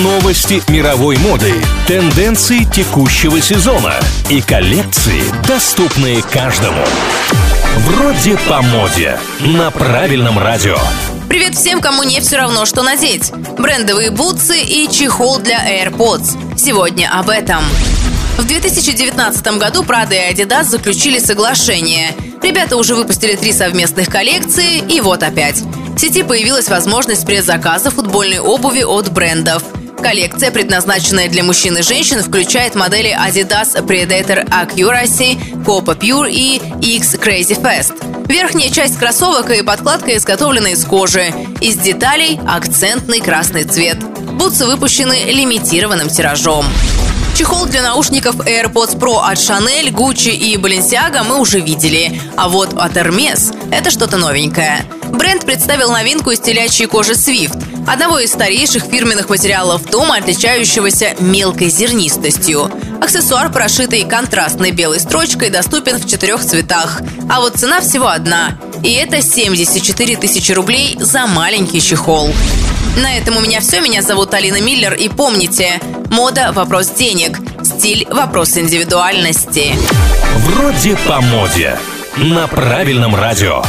Новости мировой моды, тенденции текущего сезона и коллекции, доступные каждому. Вроде по моде. На правильном радио. Привет всем, кому не все равно, что надеть. Брендовые бутсы и чехол для AirPods. Сегодня об этом. В 2019 году Prada и Adidas заключили соглашение. Ребята уже выпустили три совместных коллекции, и вот опять. В сети появилась возможность предзаказа футбольной обуви от брендов. Коллекция, предназначенная для мужчин и женщин, включает модели Adidas Predator Accuracy, Copa Pure и X Crazy Fast. Верхняя часть кроссовок и подкладка изготовлены из кожи. Из деталей акцентный красный цвет. Бутсы выпущены лимитированным тиражом. Чехол для наушников AirPods Pro от Chanel, Gucci и Balenciaga мы уже видели. А вот от Hermes это что-то новенькое. Бренд представил новинку из телячьей кожи Swift, одного из старейших фирменных материалов дома, отличающегося мелкой зернистостью. Аксессуар, прошитый контрастной белой строчкой, доступен в четырех цветах. А вот цена всего одна. И это 74 тысячи рублей за маленький чехол. На этом у меня все. Меня зовут Алина Миллер. И помните, мода – вопрос денег, стиль – вопрос индивидуальности. Вроде по моде. На правильном радио.